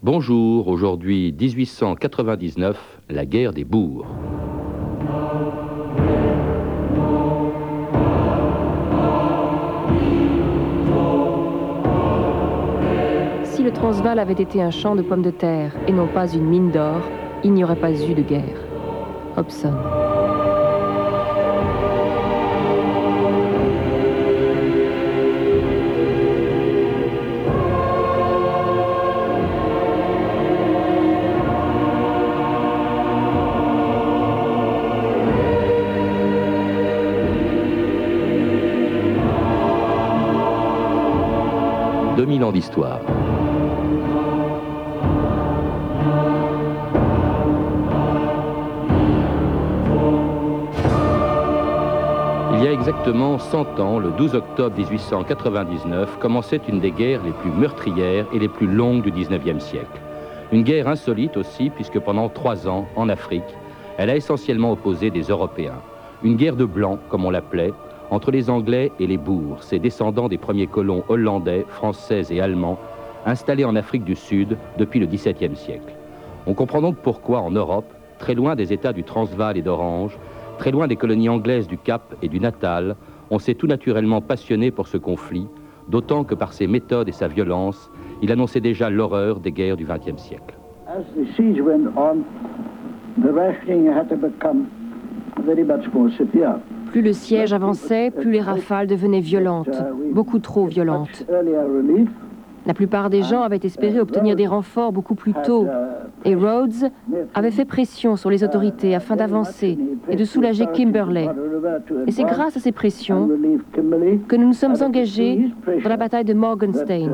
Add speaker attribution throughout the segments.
Speaker 1: Bonjour, aujourd'hui 1899, la guerre des bourgs.
Speaker 2: Si le Transvaal avait été un champ de pommes de terre et non pas une mine d'or, il n'y aurait pas eu de guerre. Hobson.
Speaker 1: Il y a exactement 100 ans, le 12 octobre 1899, commençait une des guerres les plus meurtrières et les plus longues du 19e siècle. Une guerre insolite aussi, puisque pendant trois ans, en Afrique, elle a essentiellement opposé des Européens. Une guerre de blancs, comme on l'appelait, entre les Anglais et les Boers, ces descendants des premiers colons hollandais, français et allemands, installés en Afrique du Sud depuis le XVIIe siècle. On comprend donc pourquoi en Europe, très loin des États du Transvaal et d'Orange, très loin des colonies anglaises du Cap et du Natal, on s'est tout naturellement passionné pour ce conflit, d'autant que par ses méthodes et sa violence, il annonçait déjà l'horreur des guerres du XXe siècle. As the siege went on, the rationing had to become
Speaker 2: very much more severe. Plus le siège avançait, plus les rafales devenaient violentes, beaucoup trop violentes. La plupart des gens avaient espéré obtenir des renforts beaucoup plus tôt, et Rhodes avait fait pression sur les autorités afin d'avancer et de soulager Kimberley. Et c'est grâce à ces pressions que nous nous sommes engagés dans la bataille de Morgenstein.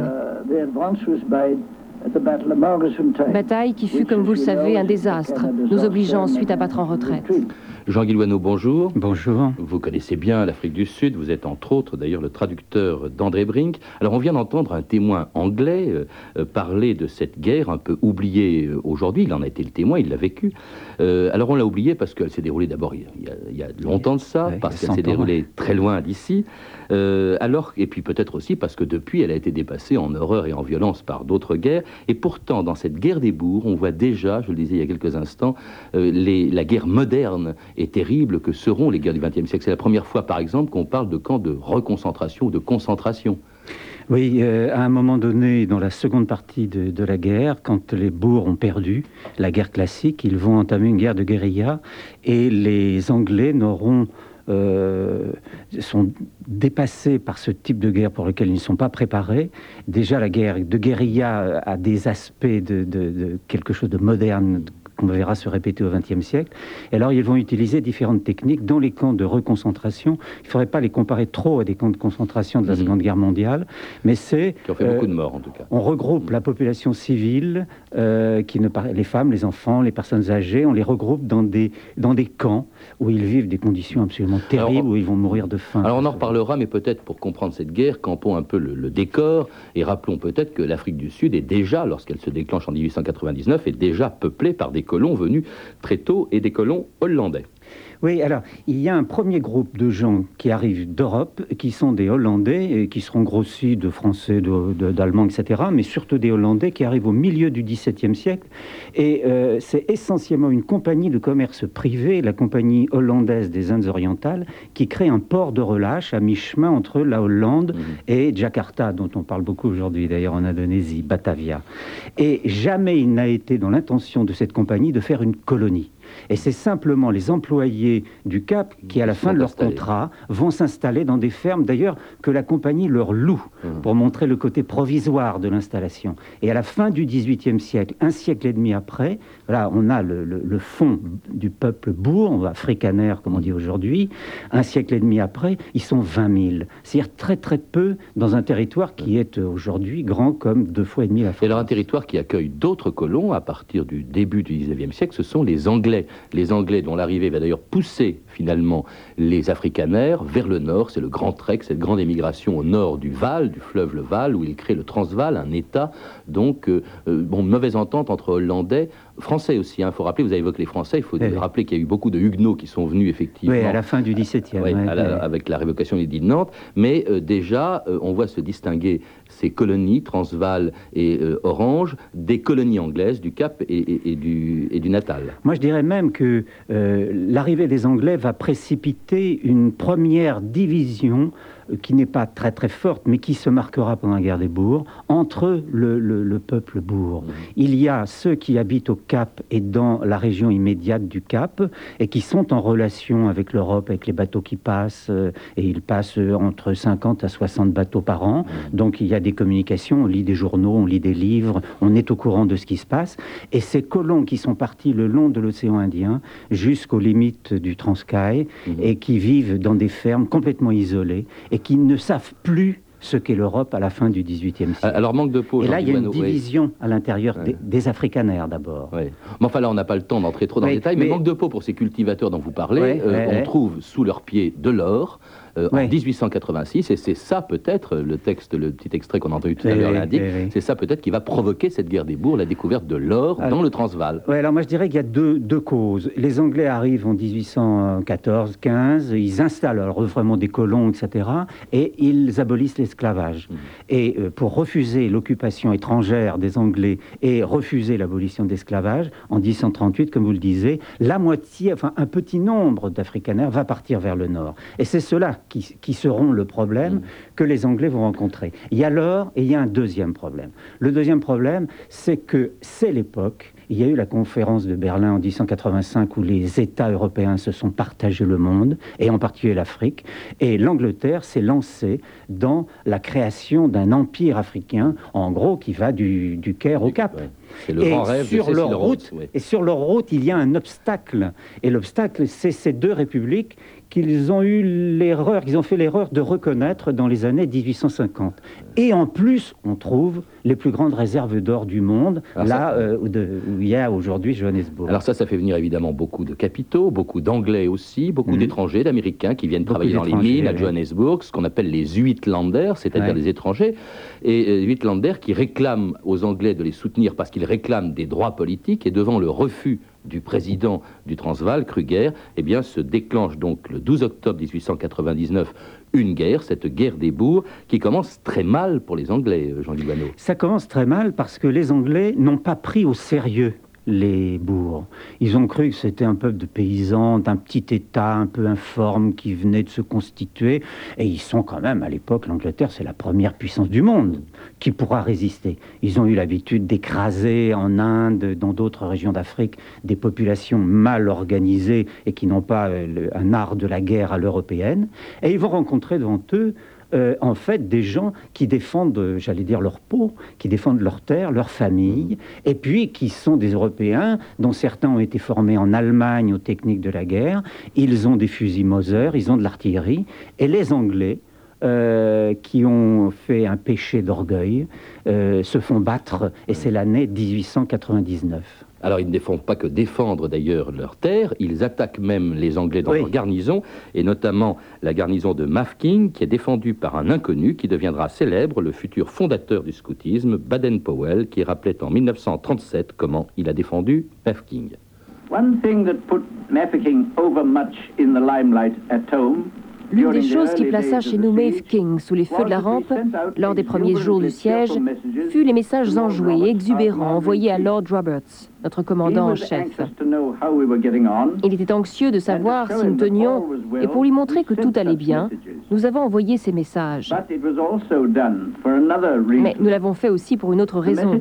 Speaker 2: Bataille qui fut, comme vous le savez, un désastre, nous obligeant ensuite à battre en retraite.
Speaker 1: Jean Guillouaneau, bonjour.
Speaker 3: Bonjour.
Speaker 1: Vous connaissez bien l'Afrique du Sud, vous êtes entre autres d'ailleurs le traducteur d'André Brink. Alors on vient d'entendre un témoin anglais euh, euh, parler de cette guerre un peu oubliée euh, aujourd'hui, il en a été le témoin, il l'a vécu. Alors on l'a oubliée parce qu'elle s'est déroulée d'abord il, y a longtemps de ça, parce qu'elle s'est déroulée très loin d'ici. alors, et puis peut-être aussi parce que depuis elle a été dépassée en horreur et en violence par d'autres guerres. Et pourtant dans cette guerre des bourgs, on voit déjà, je le disais il y a quelques instants, les, la guerre moderne et terribles que seront les guerres du XXe siècle. C'est la première fois, par exemple, qu'on parle de camps de reconcentration ou de concentration.
Speaker 3: Oui, euh, à un moment donné, dans la seconde partie de, la guerre, quand les bourgs ont perdu la guerre classique, ils vont entamer une guerre de guérilla et les Anglais euh, sont dépassés par ce type de guerre pour lequel ils ne sont pas préparés. Déjà, la guerre de guérilla a des aspects de quelque chose de moderne, qu'on verra se répéter au XXe siècle. Et alors, ils vont utiliser différentes techniques dans les camps de reconcentration. Il ne faudrait pas les comparer trop à des camps de concentration de la mhm. Seconde Guerre mondiale, mais c'est...
Speaker 1: Qui ont fait beaucoup de morts, en tout cas.
Speaker 3: On regroupe la population civile, euh, qui ne les femmes, les enfants, les personnes âgées, on les regroupe dans des, dans des camps où ils vivent des conditions absolument terribles, où ils vont mourir de faim.
Speaker 1: Alors, on en reparlera, mais peut-être pour comprendre cette guerre, campons un peu le, le décor, et rappelons peut-être que l'Afrique du Sud est déjà, lorsqu'elle se déclenche en 1899, est déjà peuplée par des colons venus très tôt et des colons hollandais.
Speaker 3: Oui, alors, il y a un premier groupe de gens qui arrivent d'Europe, qui sont des Hollandais, et qui seront grossis de Français, d'Allemands, etc., mais surtout des Hollandais qui arrivent au milieu du XVIIe siècle. Et euh, c'est essentiellement une compagnie de commerce privé, la compagnie hollandaise des Indes orientales, qui crée un port de relâche à mi-chemin entre la Hollande mmh. et Jakarta, dont on parle beaucoup aujourd'hui d'ailleurs en Indonésie, Batavia. Et jamais il n'a été dans l'intention de cette compagnie de faire une colonie. Et c'est simplement les employés du Cap qui, à la fin de leur contrat, vont s'installer dans des fermes, d'ailleurs, que la compagnie leur loue mmh. pour montrer le côté provisoire de l'installation. Et à la fin du XVIIIe siècle, un siècle et demi après, là, on a le, fond du peuple bourg, africanaire, comme on dit aujourd'hui. Un siècle et demi après, ils sont 20 000. C'est-à-dire très, très peu dans un territoire qui est aujourd'hui grand comme deux fois et demi la France.
Speaker 1: Et alors, un territoire qui accueille d'autres colons à partir du début du XIXe siècle, ce sont les Anglais. Les Anglais, dont l'arrivée va d'ailleurs pousser finalement les Afrikaners vers le nord, c'est le Grand Trek, cette grande émigration au nord du Val, du fleuve le Val, où ils créent le Transvaal, un État, donc, euh, euh, bon, mauvaise entente entre Hollandais français aussi. Il hein. faut rappeler, vous avez évoqué les Français, il faut rappeler qu'il y a eu beaucoup de Huguenots qui sont venus effectivement.
Speaker 3: Oui, à la fin du XVIIe.
Speaker 1: Oui, avec la révocation des de Nantes. Mais euh, déjà, euh, on voit se distinguer ces colonies, Transvaal et Orange, des colonies anglaises du Cap et, du, et du, Natal.
Speaker 3: Moi, je dirais même que l'arrivée des Anglais va précipiter une première division qui n'est pas très très forte, mais qui se marquera pendant la guerre des bourgs, entre le, peuple bourg. Mmh. Il y a ceux qui habitent au Cap et dans la région immédiate du Cap, et qui sont en relation avec l'Europe, avec les bateaux qui passent, euh, et ils passent entre 50 à 60 bateaux par an. Mmh. Donc il y a des communications, on lit des journaux, on lit des livres, on est au courant de ce qui se passe. Et ces colons qui sont partis le long de l'océan Indien jusqu'aux limites du Transkaï, mmh. et qui vivent dans des fermes complètement isolées, et qui ne savent plus ce qu'est l'Europe à la fin du XVIIIe siècle.
Speaker 1: Alors manque de peau.
Speaker 3: Et là, il y a une division à l'intérieur des, Africanaires d'abord.
Speaker 1: Mais enfin là, on n'a pas le temps d'entrer trop dans le détail. Mais, manque de peau pour ces cultivateurs dont vous parlez. Euh, on trouve sous leurs pieds de l'or. Euh, en 1886, et c'est ça peut-être, le texte, le petit extrait qu'on a entendu tout à l'heure l'indique, c'est ça peut-être qui va provoquer cette guerre des bourgs, la découverte de l'or dans le Transvaal.
Speaker 3: Oui, alors moi je dirais qu'il y a deux, deux, causes. Les Anglais arrivent en 1814-15, ils installent alors vraiment des colons, etc., et ils abolissent l'esclavage. Mmh. Et euh, pour refuser l'occupation étrangère des Anglais et refuser l'abolition de l'esclavage, en 1838, comme vous le disiez, la moitié, enfin un petit nombre d'Africaners va partir vers le nord. Et c'est cela qui, seront le problème mm. que les Anglais vont rencontrer. Il y a l'or et il y a un deuxième problème. Le deuxième problème, c'est que c'est l'époque il y a eu la conférence de Berlin en 1885 où les États européens se sont partagés le monde, et en particulier l'Afrique, et l'Angleterre s'est lancée dans la création d'un empire africain, en gros, qui va du, Caire au Cap.
Speaker 1: C'est le grand rêve sur
Speaker 3: leur route, Et sur leur route, il y a un obstacle. Et l'obstacle, c'est ces deux républiques qu'ils ont eu l'erreur, qu'ils ont fait l'erreur de reconnaître dans les années 1850. Et en plus, on trouve les plus grandes réserves d'or du monde, là euh, où, il y a aujourd'hui Johannesburg.
Speaker 1: Alors ça, ça fait venir évidemment beaucoup de capitaux, beaucoup d'Anglais aussi, beaucoup mhm. d'étrangers, d'Américains qui viennent travailler dans les mines à Johannesburg, ce qu'on appelle les Uitlanders, c'est-à-dire les étrangers, et euh, Uitlanders qui réclament aux Anglais de les soutenir parce qu'ils réclament des droits politiques, et devant le refus du président du Transvaal, Kruger, eh bien, se déclenche donc le 12 octobre 1899 une guerre, cette guerre des bourgs, qui commence très mal pour les Anglais, Jean Lugano.
Speaker 3: Ça commence très mal parce que les Anglais n'ont pas pris au sérieux les bourgs. Ils ont cru que c'était un peuple de paysans, d'un petit État un peu informe qui venait de se constituer. Et ils sont quand même, à l'époque, l'Angleterre, c'est la première puissance du monde qui pourra résister. Ils ont eu l'habitude d'écraser en Inde, dans d'autres régions d'Afrique, des populations mal organisées et qui n'ont pas euh, un art de la guerre à l'européenne. Et ils vont rencontrer devant eux euh, en fait des gens qui défendent, j'allais dire, leur peau, qui défendent leur terre, leur famille, et puis qui sont des Européens, dont certains ont été formés en Allemagne aux techniques de la guerre. Ils ont des fusils Moser, ils ont de l'artillerie, et les Anglais, euh, qui ont fait un péché d'orgueil, euh, se font battre, et c'est l'année 1899.
Speaker 1: Alors ils ne défendent pas que défendre d'ailleurs leur terre, ils attaquent même les Anglais dans leur garnison, et notamment la garnison de Mafking, qui est défendue par un inconnu qui deviendra célèbre, le futur fondateur du scoutisme, Baden-Powell, qui rappelait en 1937 comment il a défendu Mafking. One thing that put Mafeking over much in the limelight at home
Speaker 2: L'une des choses qui plaça chez nous Maeve King sous les feux de la rampe lors des premiers jours du siège fut les messages enjoués et exubérants envoyés à Lord Roberts, notre commandant en chef. Il était anxieux de savoir si nous tenions, et pour lui montrer que tout allait bien, nous avons envoyé ces messages. Mais nous l'avons fait aussi pour une autre raison.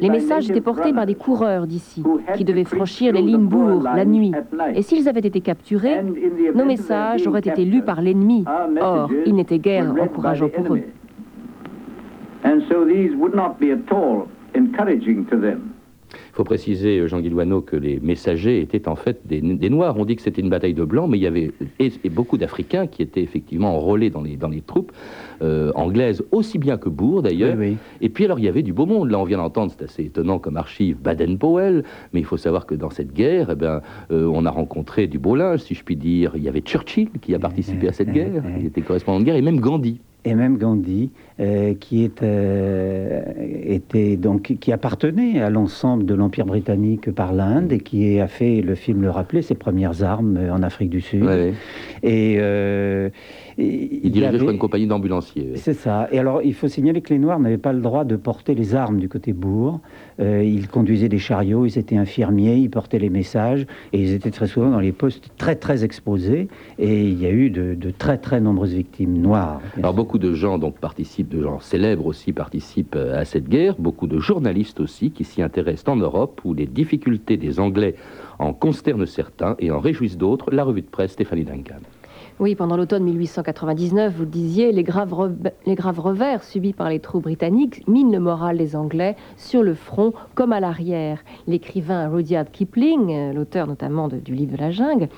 Speaker 2: Les messages étaient portés par des coureurs d'ici, qui devaient franchir les lignes la nuit. Et s'ils avaient été capturés, nos messages auraient été lus par l'ennemi. Or, ils n'étaient guère encourageants pour eux.
Speaker 1: Il faut préciser, euh, Jean Guilouano, que les messagers étaient en fait des, Noirs. On dit que c'était une bataille de Blancs, mais il y avait et, beaucoup d'Africains qui étaient effectivement enrôlés dans les, dans les troupes euh, anglaises, aussi bien que Bourg d'ailleurs. Et puis alors il y avait du beau monde. Là on vient d'entendre, c'est assez étonnant comme archive, Baden-Powell, mais il faut savoir que dans cette guerre, eh ben, euh, on a rencontré du beau linge, si je puis dire. Il y avait Churchill qui a participé à cette guerre, il était correspondant de guerre, et même Gandhi.
Speaker 3: Et même Gandhi, euh, qui est, euh, était donc qui appartenait à l'ensemble de l'empire britannique par l'Inde et qui a fait le film le rappeler ses premières armes en Afrique du Sud.
Speaker 1: Et, euh, il dirigeait avait... une compagnie d'ambulanciers.
Speaker 3: C'est ça. Et alors il faut signaler que les Noirs n'avaient pas le droit de porter les armes du côté bourg. Ils conduisaient des chariots, ils étaient infirmiers, ils portaient les messages et ils étaient très souvent dans les postes très très exposés. Et il y a eu de, de très très nombreuses victimes noires.
Speaker 1: Alors beaucoup de gens donc participent, de gens célèbres aussi participent euh, à cette guerre, beaucoup de journalistes aussi qui s'y intéressent en Europe, où les difficultés des Anglais en consternent certains et en réjouissent d'autres. La revue de presse Stéphanie Duncan.
Speaker 2: Oui, pendant l'automne 1899, vous le disiez, les graves, revers subis par les troupes britanniques minent le moral des Anglais sur le front comme à l'arrière. L'écrivain Rudyard Kipling, l'auteur notamment du livre de la jungle,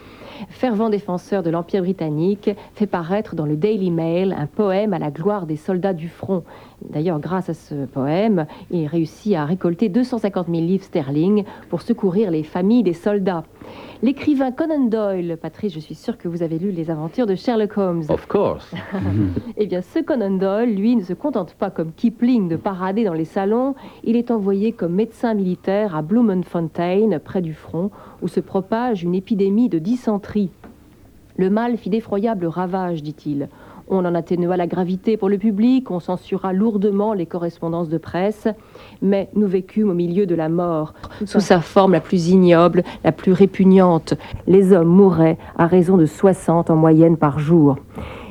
Speaker 2: fervent défenseur de l'Empire britannique, fait paraître dans le Daily Mail un poème à la gloire des soldats du front. D'ailleurs, grâce à ce poème, il réussit à récolter 250 000 livres sterling pour secourir les familles des soldats. L'écrivain Conan Doyle, Patrice, je suis sûre que vous avez lu les aventures de Sherlock Holmes.
Speaker 1: Of course.
Speaker 2: eh bien, ce Conan Doyle, lui, ne se contente pas comme Kipling de parader dans les salons. Il est envoyé comme médecin militaire à Bloemfontein, près du front, où se propage une épidémie de dysenterie. Le mal fit d'effroyables ravages, dit-il. On en atténua la gravité pour le public, on censura lourdement les correspondances de presse, mais nous vécûmes au milieu de la mort, sous sa forme la plus ignoble, la plus répugnante. Les hommes mouraient à raison de 60 en moyenne par jour.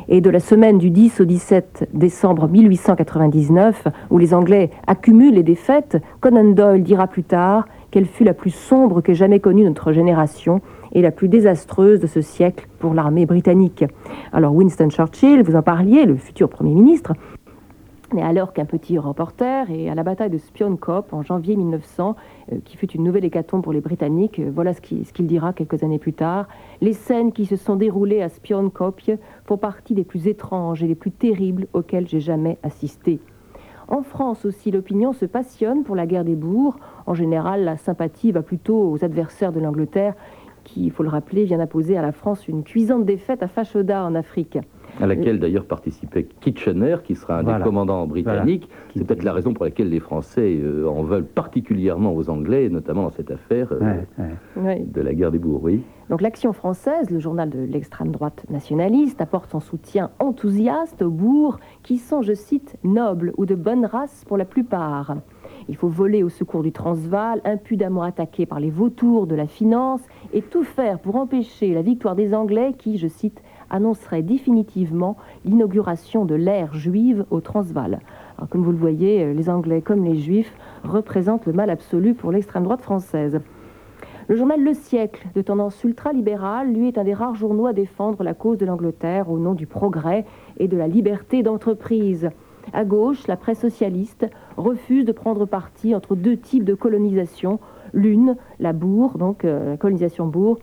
Speaker 2: Et de la semaine du 10 au 17 décembre 1899, où les Anglais accumulent les défaites, Conan Doyle dira plus tard qu'elle fut la plus sombre qu'ait jamais connue notre génération et la plus désastreuse de ce siècle pour l'armée britannique. Alors Winston Churchill, vous en parliez, le futur Premier ministre, n'est alors qu'un petit reporter et à la bataille de Spionkop en janvier 1900, euh, qui fut une nouvelle hécatombe pour les Britanniques, euh, voilà ce qu'il dira quelques années plus tard. Les scènes qui se sont déroulées à Spionkop font partie des plus étranges et des plus terribles auxquelles j'ai jamais assisté. En France aussi, l'opinion se passionne pour la guerre des bourgs. En général, la sympathie va plutôt aux adversaires de l'Angleterre, qui, il faut le rappeler, vient d'imposer à la France une cuisante défaite à Fashoda en Afrique
Speaker 1: à laquelle d'ailleurs participait Kitchener, qui sera un des commandants britanniques. C'est peut-être la raison pour laquelle les Français euh, en veulent particulièrement aux Anglais, notamment dans cette affaire euh, de la guerre des bourgs. Oui.
Speaker 2: Donc l'Action française, le journal de l'extrême droite nationaliste, apporte son soutien enthousiaste aux bourgs qui sont, je cite, nobles ou de bonne race pour la plupart. Il faut voler au secours du Transvaal, impudemment attaqué par les vautours de la finance, et tout faire pour empêcher la victoire des Anglais qui, je cite, annoncerait définitivement l'inauguration de l'ère juive au Transvaal. comme vous le voyez, les Anglais comme les Juifs représentent le mal absolu pour l'extrême droite française. Le journal Le Siècle, de tendance ultra-libérale, lui est un des rares journaux à défendre la cause de l'Angleterre au nom du progrès et de la liberté d'entreprise. À gauche, la presse socialiste refuse de prendre parti entre deux types de colonisation. L'une, la bourg, donc euh, la colonisation bourg,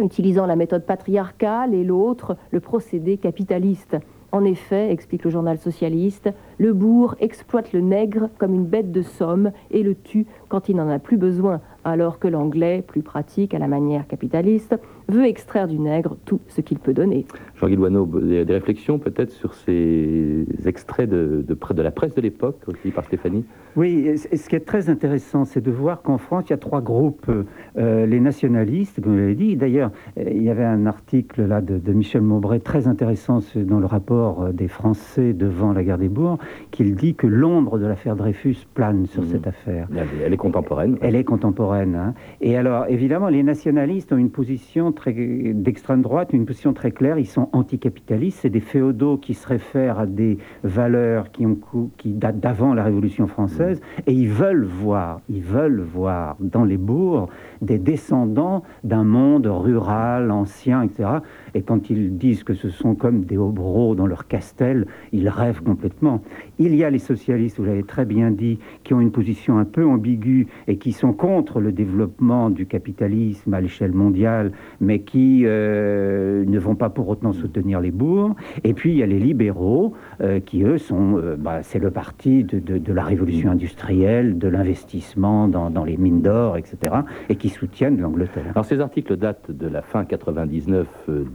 Speaker 2: utilisant la méthode patriarcale et l'autre le procédé capitaliste. En effet, explique le journal socialiste, le bourg exploite le nègre comme une bête de somme et le tue quand il n'en a plus besoin, alors que l'anglais, plus pratique à la manière capitaliste, veut extraire du nègre tout ce qu'il peut donner.
Speaker 1: Jean-Guy des, des réflexions peut-être sur ces extraits de, de, la presse de l'époque, aussi par Stéphanie?
Speaker 3: Oui, ce qui est très intéressant, c'est de voir qu'en France, il y a trois groupes. Euh, les nationalistes, comme vous l'avez dit, d'ailleurs, euh, il y avait un article là de, de Michel Maubray très intéressant dans le rapport euh, des Français devant la guerre des Bourgs, qu'il dit que l'ombre de l'affaire Dreyfus plane sur mmh. cette affaire.
Speaker 1: Elle est contemporaine.
Speaker 3: Elle est contemporaine. Hein. Et alors, évidemment, les nationalistes ont une position d'extrême droite, une position très claire. Ils sont anticapitalistes. C'est des féodaux qui se réfèrent à des valeurs qui, ont, qui datent d'avant la Révolution française. Et ils veulent voir, ils veulent voir dans les bourgs des descendants d'un monde rural, ancien, etc. Et quand ils disent que ce sont comme des hobereaux dans leur castel, ils rêvent complètement. Il y a les socialistes, vous l'avez très bien dit, qui ont une position un peu ambiguë et qui sont contre le développement du capitalisme à l'échelle mondiale, mais qui euh, ne vont pas pour autant soutenir les bourgs. Et puis il y a les libéraux, euh, qui eux sont, euh, bah, c'est le parti de, la révolution industrielle, de l'investissement dans, dans, les mines d'or, etc., et qui soutiennent l'Angleterre.
Speaker 1: Alors ces articles datent de la fin 99,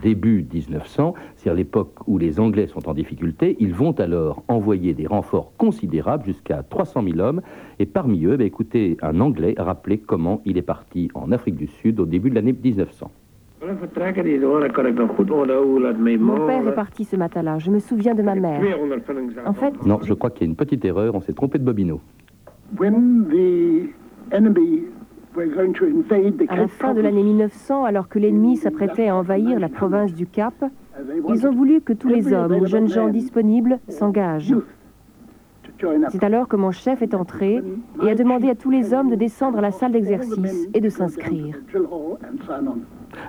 Speaker 1: début 1900, c'est-à-dire l'époque où les Anglais sont en difficulté. Ils vont alors envoyer des renforts considérables, jusqu'à 300 000 hommes, et parmi eux, bah, écoutez, un Anglais rappeler comment il est parti en Afrique du Sud au début de l'année 1900.
Speaker 2: Mon père est parti ce matin-là. Je me souviens de ma mère. En fait...
Speaker 1: Non, je crois qu'il y a une petite erreur. On s'est trompé de Bobino.
Speaker 2: À la fin de l'année 1900, alors que l'ennemi s'apprêtait à envahir la province du Cap, ils ont voulu que tous les hommes ou jeunes gens disponibles s'engagent. C'est alors que mon chef est entré et a demandé à tous les hommes de descendre à la salle d'exercice et de s'inscrire.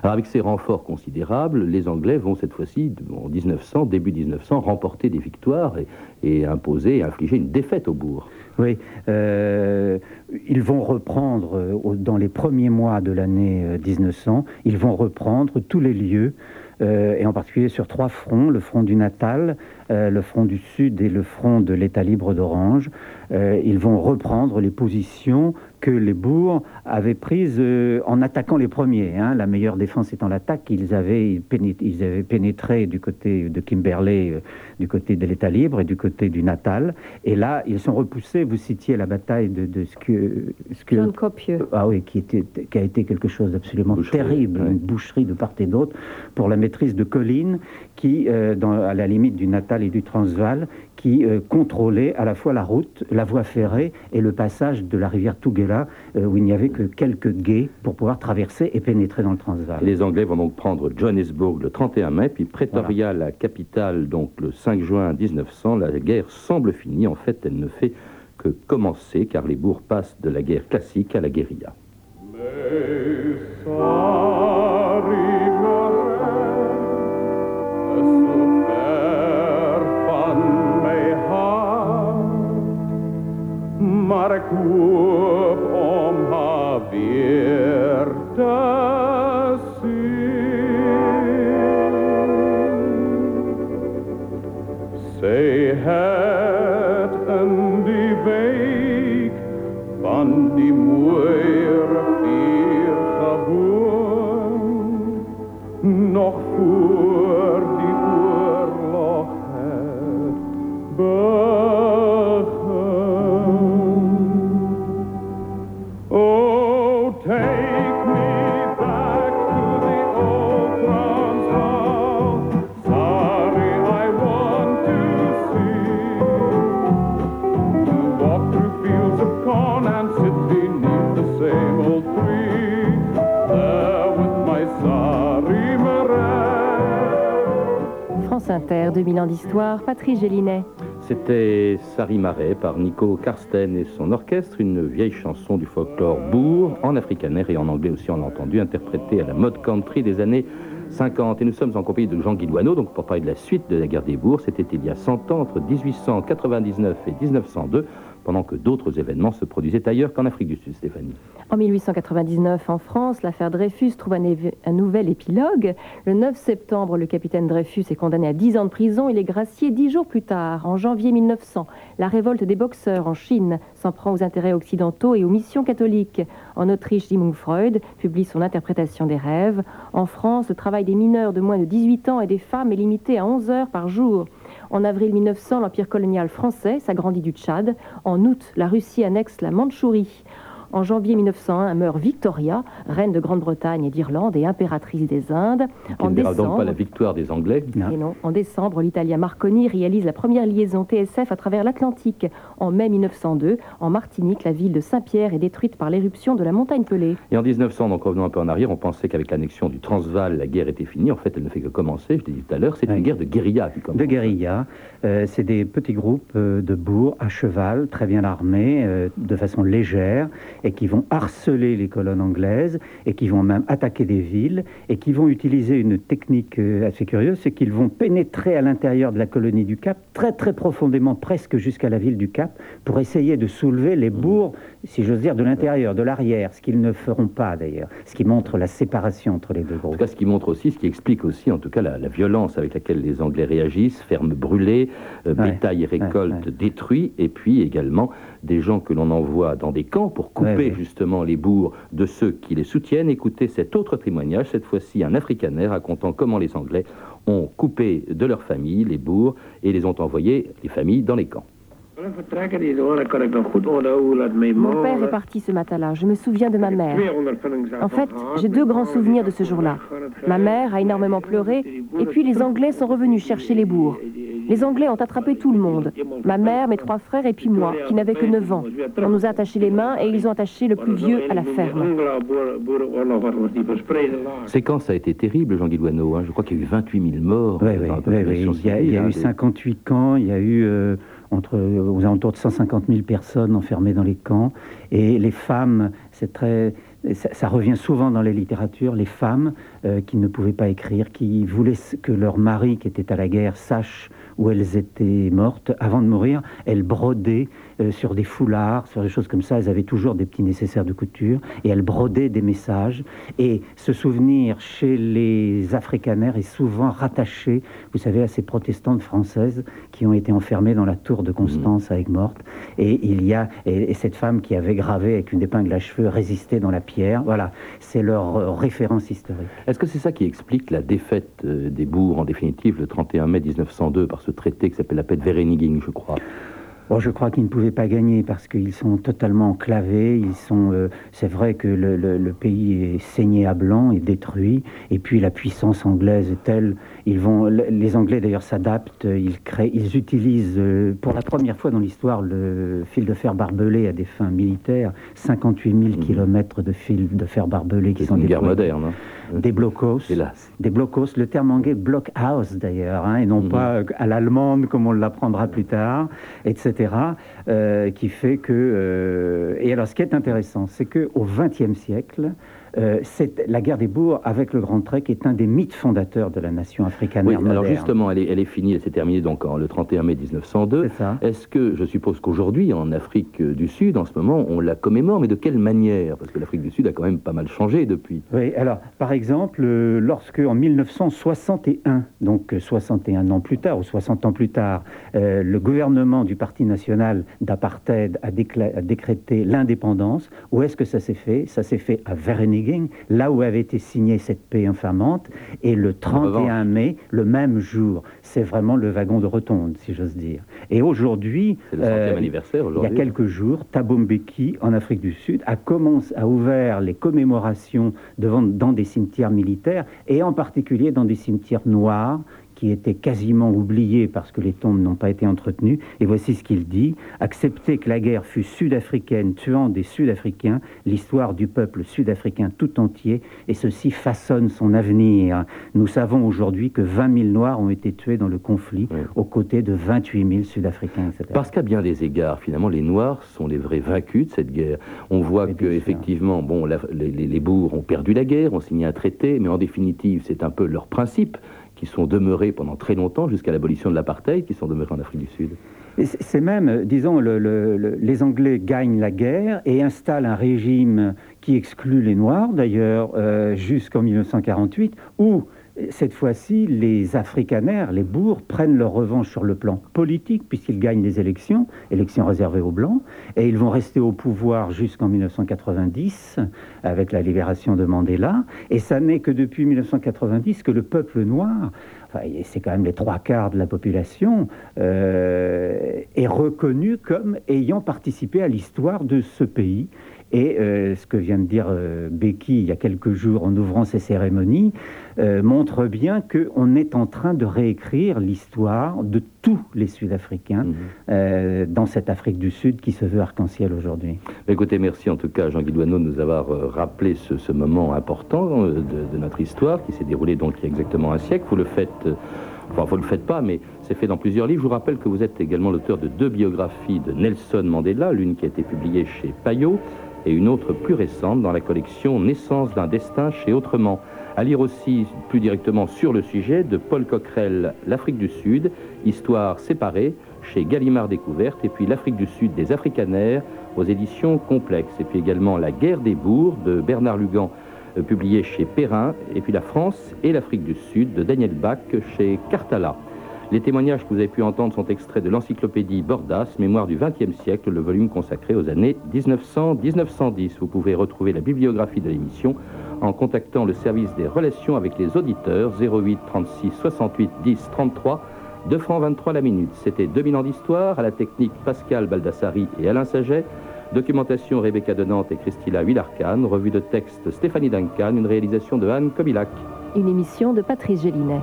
Speaker 1: Alors avec ces renforts considérables, les Anglais vont cette fois-ci, en 1900, début 1900, remporter des victoires et, imposer et infliger une défaite au bourg.
Speaker 3: Oui, euh, ils vont reprendre, euh, dans les premiers mois de l'année 1900, euh, ils vont reprendre tous les lieux euh, et en particulier sur trois fronts, le front du Natal, euh, le front du Sud et le front de l'État libre d'Orange. Ils vont reprendre les positions que les bourgs avaient prises en attaquant les premiers. Hein. La meilleure défense étant l'attaque. Ils avaient, ils avaient pénétré du côté de Kimberley, du côté de l'État libre et du côté du Natal. Et là, ils sont repoussés. Vous citiez la bataille de, de ce que...
Speaker 2: Copieux.
Speaker 3: Ah oui, qui, était, qui a été quelque chose d'absolument terrible, une boucherie de part et d'autre pour la maîtrise de collines qui, euh, dans, à la limite du Natal et du Transvaal, qui euh, contrôlait à la fois la route, la voie ferrée et le passage de la rivière Tugela, euh, où il n'y avait que quelques guets pour pouvoir traverser et pénétrer dans le Transvaal.
Speaker 1: Les Anglais vont donc prendre Johannesburg le 31 mai, puis Pretoria, la capitale, donc le 5 juin 1900. La guerre semble finie. En fait, elle ne fait que commencer, car les bourgs passent de la guerre classique à la guérilla. maar 我
Speaker 2: Inter, 2000 ans d'histoire, Gélinet.
Speaker 1: C'était Sari Marais par Nico Karsten et son orchestre, une vieille chanson du folklore bourg, en afrikaner et en anglais aussi on l'a entendu, interprétée à la mode country des années 50. Et nous sommes en compagnie de Jean Guilouano, donc pour parler de la suite de la guerre des bourgs, c'était il y a 100 ans, entre 1899 et 1902 pendant que d'autres événements se produisaient ailleurs qu'en Afrique du Sud, Stéphanie.
Speaker 2: En 1899, en France, l'affaire Dreyfus trouve un, nouvel épilogue. Le 9 septembre, le capitaine Dreyfus est condamné à 10 ans de prison. Il est gracié 10 jours plus tard, en janvier 1900. La révolte des boxeurs en Chine s'en prend aux intérêts occidentaux et aux missions catholiques. En Autriche, Sigmund Freud publie son interprétation des rêves. En France, le travail des mineurs de moins de 18 ans et des femmes est limité à 11 heures par jour. En avril 1900, l'Empire colonial français s'agrandit du Tchad. En août, la Russie annexe la Mandchourie. En janvier 1901 meurt Victoria, reine de Grande-Bretagne et d'Irlande et impératrice des Indes.
Speaker 1: en ne décembre, donc pas la victoire des Anglais.
Speaker 2: Et non, en décembre, l'Italien Marconi réalise la première liaison TSF à travers l'Atlantique. En mai 1902, en Martinique, la ville de Saint-Pierre est détruite par l'éruption de la montagne Pelée.
Speaker 1: Et en 1900, donc revenons un peu en arrière, on pensait qu'avec l'annexion du Transvaal, la guerre était finie. En fait, elle ne fait que commencer. Je l'ai dit tout à l'heure, c'est une guerre de guérilla qui commence.
Speaker 3: De guérilla. Euh, c'est des petits groupes euh, de bourgs à cheval, très bien armés, euh, de façon légère et qui vont harceler les colonnes anglaises et qui vont même attaquer des villes et qui vont utiliser une technique euh, assez curieuse, c'est qu'ils vont pénétrer à l'intérieur de la colonie du Cap très très profondément, presque jusqu'à la ville du Cap, pour essayer de soulever les bourgs, si j'ose dire, de l'intérieur, de l'arrière, ce qu'ils ne feront pas d'ailleurs, ce qui montre la séparation entre les deux groupes.
Speaker 1: En tout cas, ce qui montre aussi, ce qui explique aussi, en tout cas, la, violence avec laquelle les Anglais réagissent, fermes brûlées, euh, bétail et récolte détruits, et puis également des gens que l'on envoie dans des camps pour couper justement les bourgs de ceux qui les soutiennent. Écoutez cet autre témoignage, cette fois-ci un Africaner racontant comment les Anglais ont coupé de leur famille les bourgs et les ont envoyés, les familles, dans les camps.
Speaker 2: Mon père est parti ce matin-là. Je me souviens de ma mère. En fait, j'ai deux grands souvenirs de ce jour-là. Ma mère a énormément pleuré, et puis les Anglais sont revenus chercher les bourgs. Les Anglais ont attrapé tout le monde. Ma mère, mes trois frères et puis moi, qui n'avais que 9 ans. On nous a attaché les mains et ils ont attaché le plus vieux à la ferme.
Speaker 1: C'est quand ça a été terrible, Jean Guilouano. Hein? Je crois qu'il y a eu 28 000 morts.
Speaker 3: Oui, oui, oui, Il y a, eu 58 camps, il y a eu... Euh, entre, aux alentours de 150 000 personnes enfermées dans les camps. Et les femmes, c'est très, ça, revient souvent dans les littératures, les femmes euh, qui ne pouvaient pas écrire, qui voulaient que leur mari qui était à la guerre sache où elles étaient mortes. Avant de mourir, elles brodaient euh, sur des foulards, sur des choses comme ça. Elles avaient toujours des petits nécessaires de couture et elles brodaient des messages. Et ce souvenir chez les africanaires est souvent rattaché, vous savez, à ces protestantes françaises qui ont été enfermées dans la tour de Constance avec morte. Et il y a et, cette femme qui avait gravé avec une épingle à cheveux résisté dans la pierre. Voilà, c'est leur euh, référence historique.
Speaker 1: Est-ce que c'est ça qui explique la défaite euh, des bourgs en définitive le 31 mai 1902 par ce traité qui s'appelle la paix de Vereeniging, je crois?
Speaker 3: Bon, je crois qu'ils ne pouvaient pas gagner parce qu'ils sont totalement enclavés. Ils sont, euh, c'est vrai que le, pays est saigné à blanc et détruit. Et puis la puissance anglaise est telle, ils vont, les Anglais d'ailleurs s'adaptent. Ils créent, ils utilisent euh, pour la première fois dans l'histoire le fil de fer barbelé à des fins militaires. 58 000 km de fil de fer barbelé qui sont
Speaker 1: une guerre moderne. Hein.
Speaker 3: Des blocos. Des blocos. Le terme anglais blockhouse d'ailleurs, hein, et non mhm. pas à l'allemande comme on l'apprendra plus tard, etc. Euh, qui fait que. Euh, et alors, ce qui est intéressant, c'est qu'au XXe siècle, euh, la guerre des bourgs avec le Grand Trek est un des mythes fondateurs de la nation africaine. Oui,
Speaker 1: alors justement, elle est, finie, elle s'est terminée donc le 31 mai 1902. Est-ce que, je suppose qu'aujourd'hui, en Afrique du Sud, en ce moment, on la commémore, mais de quelle manière? Parce que l'Afrique du Sud a quand même pas mal changé depuis.
Speaker 3: Oui, alors, par exemple, euh, lorsque en 1961, donc 61 ans plus tard, ou 60 ans plus tard, euh, le gouvernement du Parti national d'apartheid a, a, décrété l'indépendance, où est-ce que ça s'est fait? Ça s'est fait à Vereeniging là où avait été signée cette paix infamante, et le 31 mai, le même jour. C'est vraiment le wagon de rotonde, si j'ose dire. Et aujourd'hui,
Speaker 1: euh,
Speaker 3: il y a quelques jours, Thabo Mbeki, en Afrique du Sud, a, commencé, a ouvert les commémorations devant, dans des cimetières militaires, et en particulier dans des cimetières noirs, qui était quasiment oublié parce que les tombes n'ont pas été entretenues. Et voici ce qu'il dit. Accepter que la guerre fut sud-africaine, tuant des Sud-Africains, l'histoire du peuple sud-africain tout entier, et ceci façonne son avenir. Nous savons aujourd'hui que 20 000 Noirs ont été tués dans le conflit, aux côtés de 28 000 Sud-Africains, etc.
Speaker 1: Parce qu'à bien des égards, finalement, les Noirs sont les vrais vaincus de cette guerre. On voit que, effectivement, bon, les, les bourgs ont perdu la guerre, ont signé un traité, mais en définitive, c'est un peu leur principe qui sont demeurés pendant très longtemps, jusqu'à l'abolition de l'apartheid, qui sont demeurés en Afrique du Sud.
Speaker 3: C'est même, disons, les Anglais gagnent la guerre et installent un régime qui exclut les Noirs, d'ailleurs, euh, jusqu'en 1948, où cette fois-ci, les africanaires, les bourgs, prennent leur revanche sur le plan politique, puisqu'ils gagnent les élections, élections réservées aux Blancs, et ils vont rester au pouvoir jusqu'en 1990, avec la libération de Mandela. Et ça n'est que depuis 1990 que le peuple noir, enfin, c'est quand même les trois quarts de la population, euh, est reconnu comme ayant participé à l'histoire de ce pays et euh, ce que vient de dire euh, Becky il y a quelques jours en ouvrant ces cérémonies euh, montre bien qu'on est en train de réécrire l'histoire de tous les Sud-Africains mhm. dans cette Afrique du Sud qui se veut arc-en-ciel aujourd'hui.
Speaker 1: Écoutez, merci en tout cas Jean-Guy Douaneau de nous avoir rappelé ce, moment important de, notre histoire qui s'est déroulé donc il y a exactement un siècle. Vous le faites... Enfin, vous ne le faites pas, mais c'est fait dans plusieurs livres. Je vous rappelle que vous êtes également l'auteur de deux biographies de Nelson Mandela, l'une qui a été publiée chez Payot et une autre plus récente dans la collection Naissance d'un destin chez Autrement. À lire aussi plus directement sur le sujet de Paul Coquerel, L'Afrique du Sud, Histoire séparée, chez Gallimard Découverte, et puis L'Afrique du Sud des Africanaires aux éditions complexes, et puis également La guerre des bourgs de Bernard Lugan, euh, publié chez Perrin, et puis La France et l'Afrique du Sud de Daniel Bach chez Cartala. Les témoignages que vous avez pu entendre sont extraits de l'encyclopédie Bordas, Mémoire du XXe siècle, le volume consacré aux années 1900-1910. Vous pouvez retrouver la bibliographie de l'émission en contactant le service des relations avec les auditeurs 08 36 68 10 33 2 francs 23 la minute. C'était 2000 ans d'histoire, à la technique Pascal Baldassari et Alain Saget, documentation Rebecca de Nantes et Christila Villarcan, revue de texte Stéphanie Duncan, une réalisation de Anne Kobilac.
Speaker 2: Une émission de Patrice Gélinet.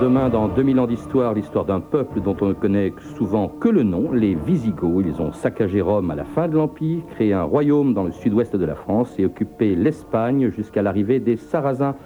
Speaker 1: Demain, dans 2000 ans d'histoire, l'histoire d'un peuple dont on ne connaît souvent que le nom, les Visigoths. Ils ont saccagé Rome à la fin de l'Empire, créé un royaume dans le sud-ouest de la France et occupé l'Espagne jusqu'à l'arrivée des Sarrasins.